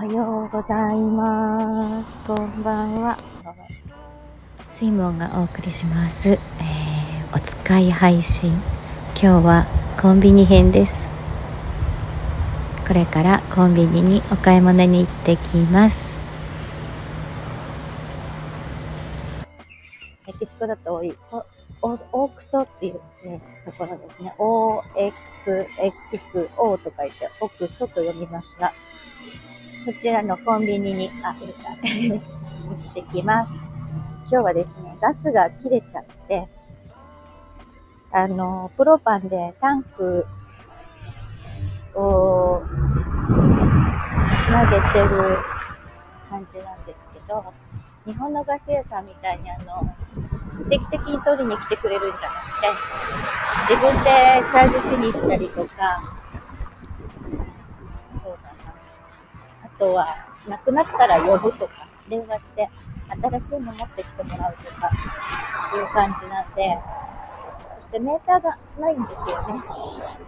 はようございます。こんばんは。スイモンがお送りします。えーお使い配信。今日はコンビニ編です。これからコンビニにお買い物に行ってきます。メキシコだと多い、おおオークソっていう、ね、ところですね。OXXO と書いて、オクソと読みますが、こちらのコンビニに、あ、うるさい。行ってきます。今日はですね、ガスが切れちゃって、あの、プロパンでタンクをつなげてる感じなんですけど、日本のガス屋さんみたいにあの、定期的に取りに来てくれるんじゃなくて、自分でチャージしに行ったりとか、そうだな。あとは、なくなったら呼ぶとか、電話して、新しいの持ってきてもらうとか、いう感じなんで、そしてメーターがないんですよね。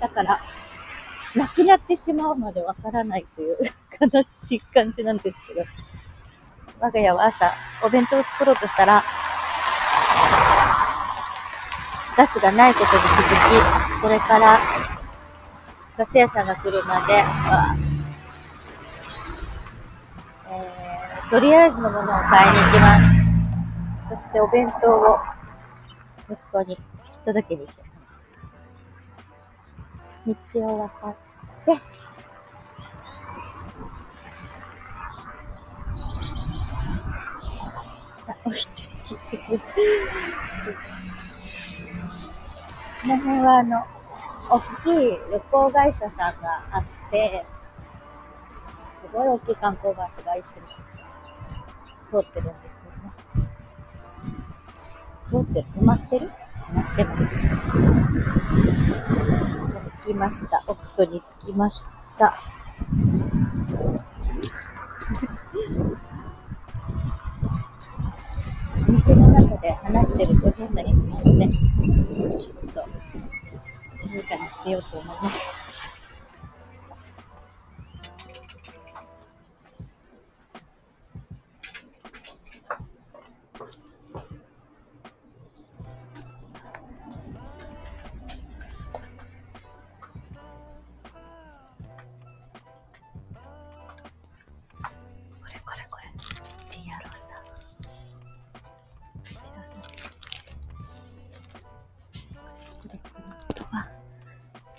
だから、なくなってしまうまでわからないという悲しい感じなんですけど、我が家は朝、お弁当を作ろうとしたら、ガスがないことに気づき、これからガス屋さんが来るまでとりあえずのものを買いに行きます。そしてお弁当を息子に届けに行ってます。道を渡って、あ、お一人切ってください。この辺はあの、大きい旅行会社さんがあって、すごい大きい観光バスがいつも通ってるんですよね。通ってる？止まってる？止まってます。着きました。オクソに着きました。店の中で話してると変な人なので、ちょっと静かにしてようと思います。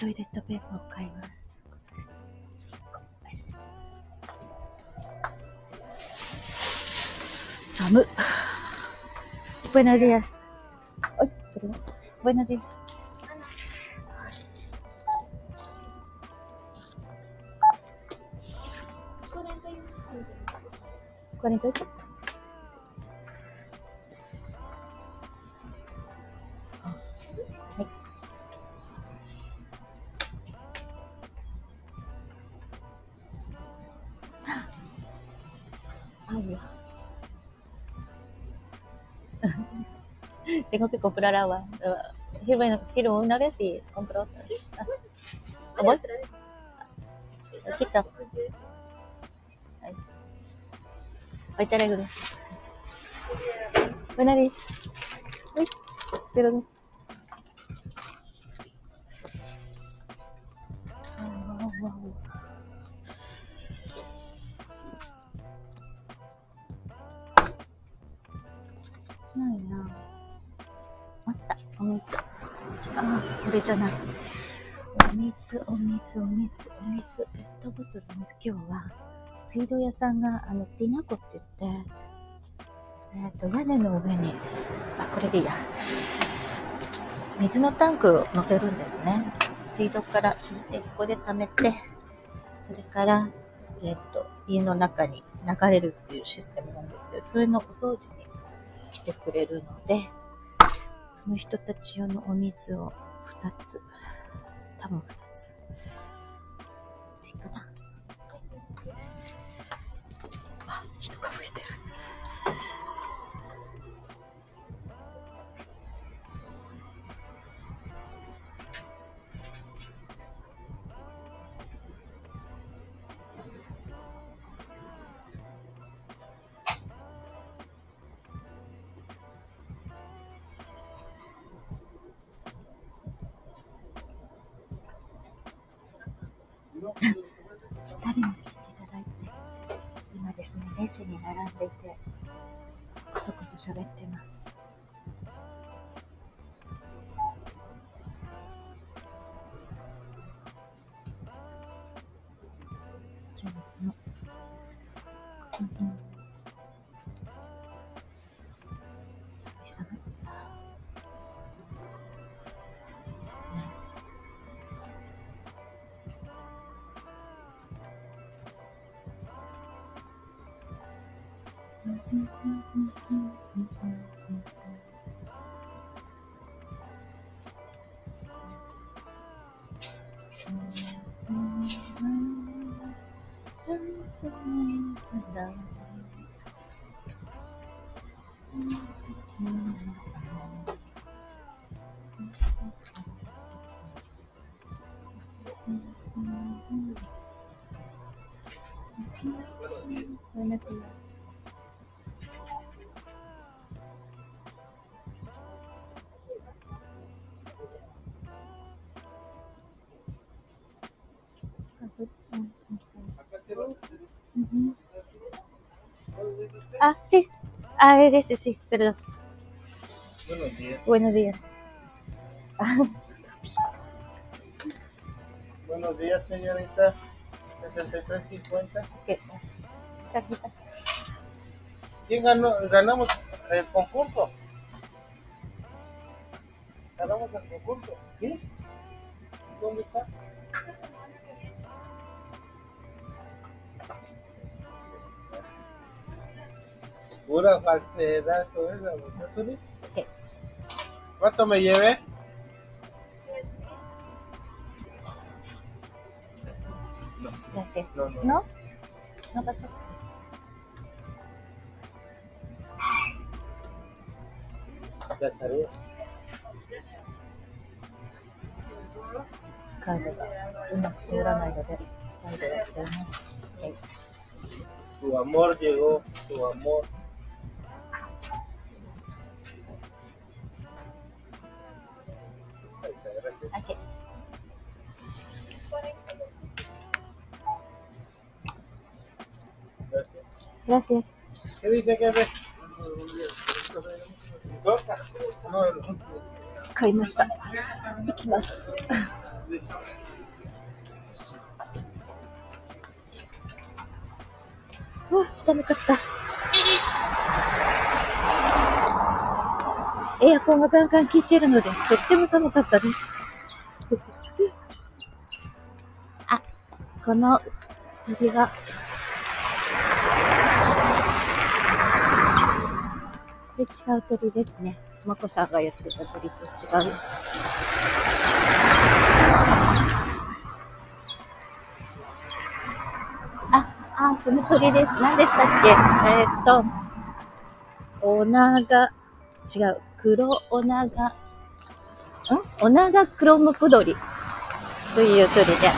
トイレットペーパーを買います。寒っ。ごめんなさい。ごめんなさい。これどうぞ。Tengo que comprar agua. Uh, Giro, giro una vez y compro otra. Ah. ¿Cómo? Aquí está. Ahí. Digo. Buenas días. Uy, perdón. ないなあった、お水。あ、これじゃない。お水、お水、お水、お水、ペットボトルの水。今日は、水道屋さんが、あの、ティナコって言って、えっ、と、屋根の上に、あ、これでいいや。水のタンクを乗せるんですね。水道から引いて、そこで溜めて、それから、えっ、と、家の中に流れるっていうシステムなんですけど、それのお掃除に来てくれるので、その人たち用のお水を2つ、多分2つ。でいいかな。2人に聞いていただいて、今ですね、レジに並んでいて、こそこそ喋ってます。Everything Ah, sí. Ah, ese sí, perdón. Buenos días. Buenos días. Buenos días, señorita. 6350. ¿qué? Tarjeta. ¿Quién ganó? Ganamos el concurso. Ganamos el concurso. ¿Sí? ¿Dónde está? Pura falsedad, todo eso. ¿no, Suri? ¿Qué? ¿Cuánto me llevé? No, Gracias. no, no. ¿No? ¿No pasó? Ya sabía. カードがうまく通らないので、再度やっています。はい。Tu amor llegó, tu amor. Ahí está, gracias. ¿Qué dice que ves? Torta. No, no. 買いました。行きます。うわ、寒かった。エアコンがガンガン効いてるので、とっても寒かったです。この鳥が、これ違う鳥ですね。まこさんがやってた鳥と違うやつ。あ、あ、その鳥です。何でしたっけ？えーっと、おなが、違う、黒おなが、ん？おなが黒むく鳥という鳥で、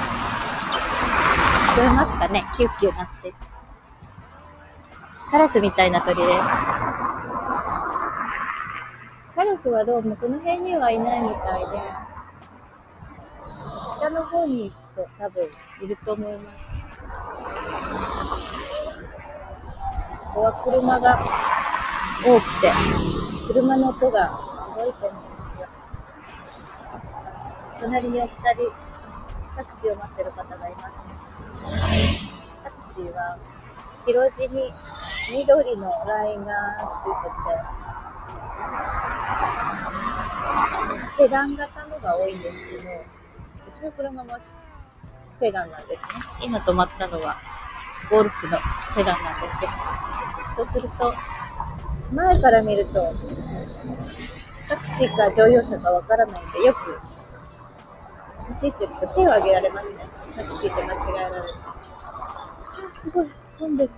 聞こえますかね？キュッキュなって。カラスみたいな鳥です。カラスはどうもこの辺にはいないみたいで、北の方に行くと多分いると思います。ここは車が多くて、車の音がすごいと思うんですよ。隣にお二人、タクシーを待ってる方がいますね。タクシーは白地に緑のラインがついてて、セダン型のが多いんですけど、うちの車もセダンなんですね。今止まったのはゴルフのセダンなんですけど、そうすると、前から見ると、タクシーか乗用車かわからないんで、よく走ってる。と手を挙げられますね。タクシーと間違えられる。あ、すごい、混んでる。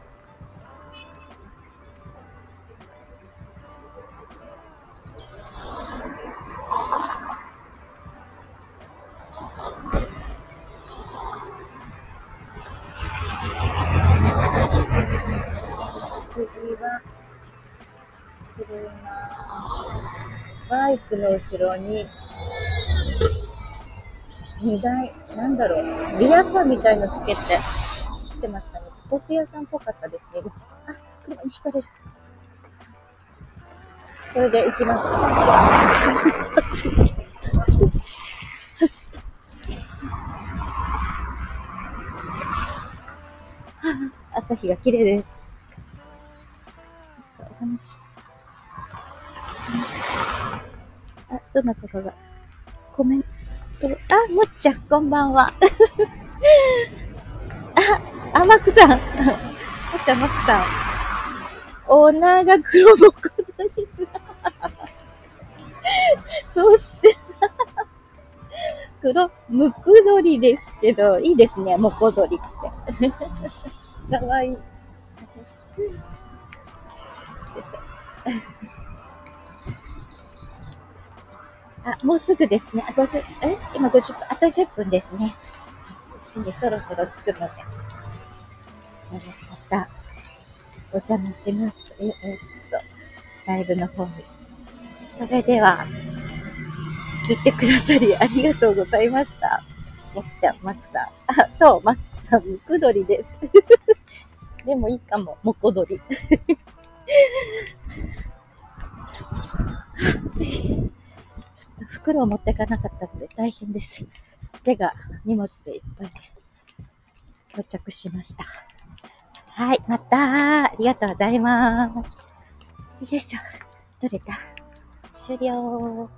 次は、車、バイクの後ろに、荷台、なんだろう、リアカーみたいのつけて、知ってましたね。ボス屋さんっぽかったですね。あ、車にひかれる。これで行きます。走った。朝日が綺麗です。お話。あ、どなたかが？コメント。あ、もっちゃん、こんばんは。あ、あ、マックさん。もっちゃん、マックさん。オーナーが黒ボコドリ。そして、黒、ムクドリですけど、いいですね、モコドリって。かわいい。あ、もうすぐですね。あ、50、え？今50分、あと10分ですね。次そろそろ着くので。また、お邪魔します。え、えっと、ライブの方に。それでは、聞いてくださりありがとうございました。もっちゃん、マックさん。あ、そう、マックさん、ムクドリです。でもいいかも、モコドリ。暑い。袋を持ってかなかったので大変です。手が荷物でいっぱいで到着しました。はい、またありがとうございます。よいしょ。取れた。終了。